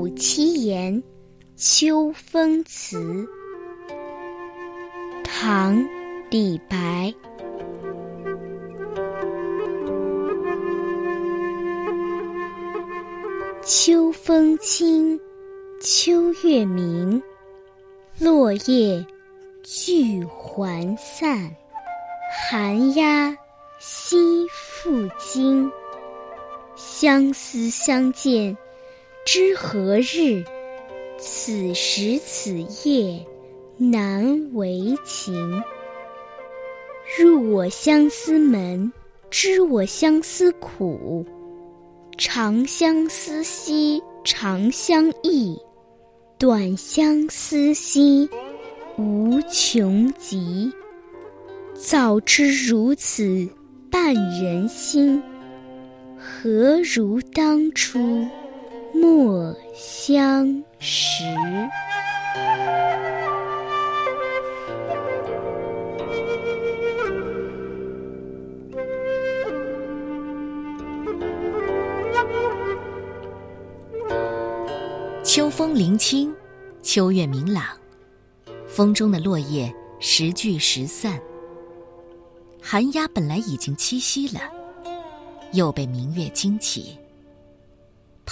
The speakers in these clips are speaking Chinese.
三五七言，秋风词。唐·李白。秋风清，秋月明，落叶聚还散。寒鸦栖复惊，相思相见知何日？此时此夜难为情。入我相思门，知我相思苦。长相思兮长相忆，短相思兮无穷极。早知如此绊人心，何如当初莫相识。秋风临清，秋月明朗，风中的落叶时聚时散。寒鸦本来已经栖息了，又被明月惊起。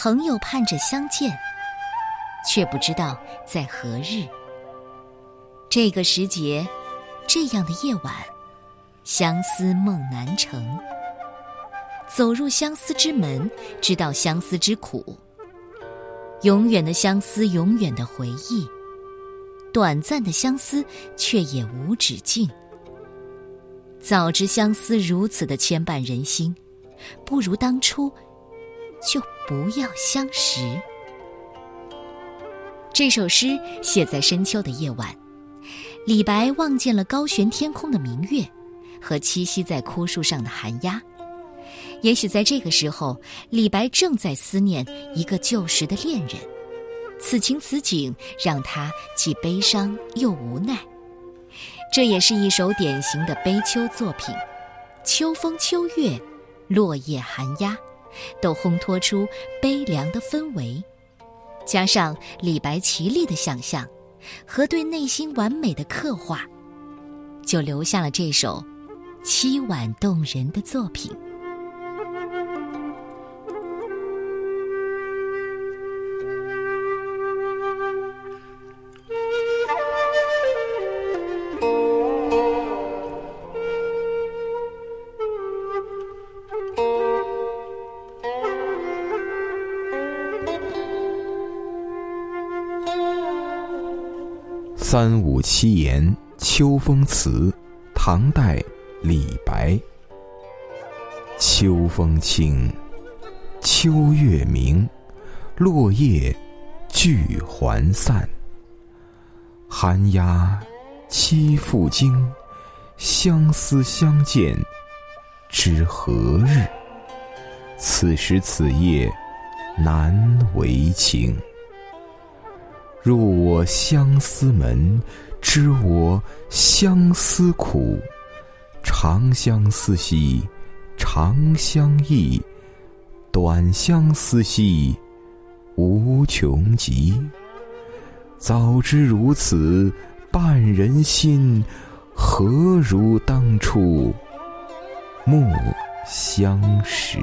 朋友盼着相见，却不知道在何日。这个时节，这样的夜晚，相思梦难成。走入相思之门，知道相思之苦。永远的相思，永远的回忆；短暂的相思，却也无止境。早知相思如此的牵绊人心，不如当初就不要相识。这首诗写在深秋的夜晚，李白望见了高悬天空的明月和栖息在枯树上的寒鸦。也许在这个时候，李白正在思念一个旧时的恋人，此情此景让他既悲伤又无奈。这也是一首典型的悲秋作品，秋风秋月，落叶寒鸦，都烘托出悲凉的氛围。加上李白奇丽的想象和对内心完美的刻画，就留下了这首凄婉动人的作品。三五七言秋风词，唐代，李白。秋风清，秋月明，落叶聚还散。寒鸦栖复惊，相思相见知何日？此时此夜难为情。入我相思门，知我相思苦。长相思兮长相忆，短相思兮无穷极。早知如此绊人心，何如当初莫相识。